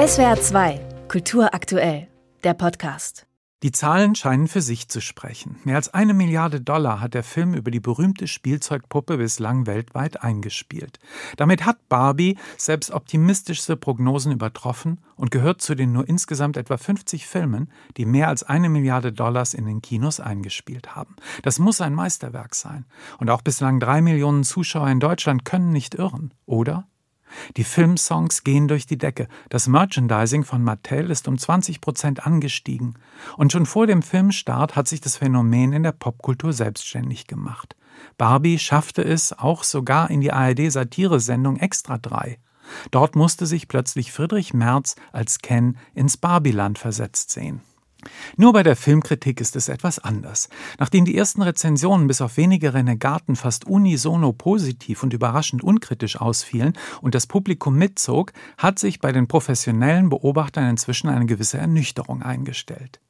SWR 2, Kultur aktuell, der Podcast. Die Zahlen scheinen für sich zu sprechen. Mehr als eine Milliarde Dollar hat der Film über die berühmte Spielzeugpuppe bislang weltweit eingespielt. Damit hat Barbie selbst optimistischste Prognosen übertroffen und gehört zu den nur insgesamt etwa 50 Filmen, die mehr als eine Milliarde Dollars in den Kinos eingespielt haben. Das muss ein Meisterwerk sein. Und auch bislang drei Millionen Zuschauer in Deutschland können nicht irren, oder? Die Filmsongs gehen durch die Decke. Das Merchandising von Mattel ist um 20 Prozent angestiegen. Und schon vor dem Filmstart hat sich das Phänomen in der Popkultur selbstständig gemacht. Barbie schaffte es auch sogar in die ARD-Satiresendung Extra 3. Dort musste sich plötzlich Friedrich Merz als Ken ins Barbieland versetzt sehen. Nur bei der Filmkritik ist es etwas anders. Nachdem die ersten Rezensionen bis auf wenige Renegaten fast unisono positiv und überraschend unkritisch ausfielen und das Publikum mitzog, hat sich bei den professionellen Beobachtern inzwischen eine gewisse Ernüchterung eingestellt.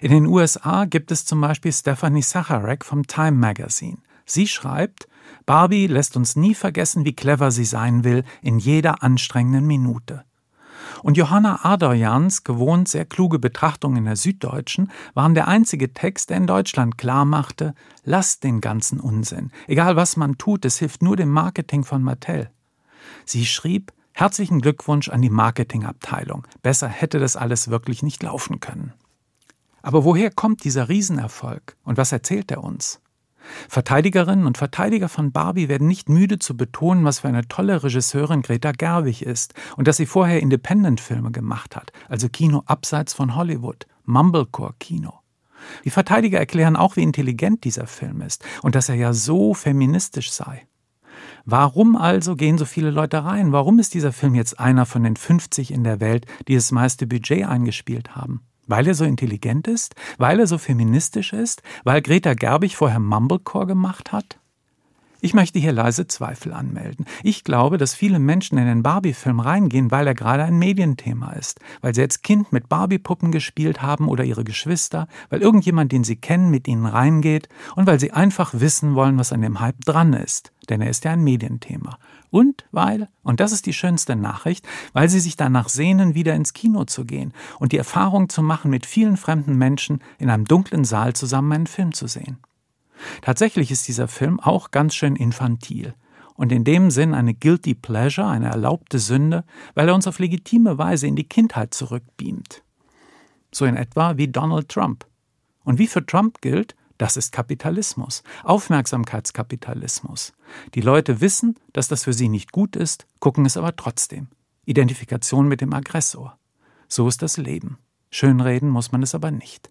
In den USA gibt es zum Beispiel Stephanie Sacharek vom Time Magazine. Sie schreibt, Barbie lässt uns nie vergessen, wie clever sie sein will in jeder anstrengenden Minute. Und Johanna Adorjans gewohnt sehr kluge Betrachtungen in der Süddeutschen waren der einzige Text, der in Deutschland klar machte, lasst den ganzen Unsinn. Egal was man tut, es hilft nur dem Marketing von Mattel. Sie schrieb, herzlichen Glückwunsch an die Marketingabteilung. Besser hätte das alles wirklich nicht laufen können. Aber woher kommt dieser Riesenerfolg und was erzählt er uns? Verteidigerinnen und Verteidiger von Barbie werden nicht müde zu betonen, was für eine tolle Regisseurin Greta Gerwig ist und dass sie vorher Independent-Filme gemacht hat, also Kino abseits von Hollywood, Mumblecore-Kino. Die Verteidiger erklären auch, wie intelligent dieser Film ist und dass er ja so feministisch sei. Warum also gehen so viele Leute rein? Warum ist dieser Film jetzt einer von den 50 in der Welt, die das meiste Budget eingespielt haben? Weil er so intelligent ist? Weil er so feministisch ist? Weil Greta Gerbig vorher Mumblecore gemacht hat? Ich möchte hier leise Zweifel anmelden. Ich glaube, dass viele Menschen in den Barbie-Film reingehen, weil er gerade ein Medienthema ist, weil sie als Kind mit Barbie-Puppen gespielt haben oder ihre Geschwister, weil irgendjemand, den sie kennen, mit ihnen reingeht und weil sie einfach wissen wollen, was an dem Hype dran ist, denn er ist ja ein Medienthema. Und weil, und das ist die schönste Nachricht, weil sie sich danach sehnen, wieder ins Kino zu gehen und die Erfahrung zu machen, mit vielen fremden Menschen in einem dunklen Saal zusammen einen Film zu sehen. Tatsächlich ist dieser Film auch ganz schön infantil und in dem Sinn eine guilty pleasure, eine erlaubte Sünde, weil er uns auf legitime Weise in die Kindheit zurückbeamt. So in etwa wie Donald Trump. Und wie für Trump gilt, das ist Kapitalismus, Aufmerksamkeitskapitalismus. Die Leute wissen, dass das für sie nicht gut ist, gucken es aber trotzdem. Identifikation mit dem Aggressor. So ist das Leben. Schönreden muss man es aber nicht.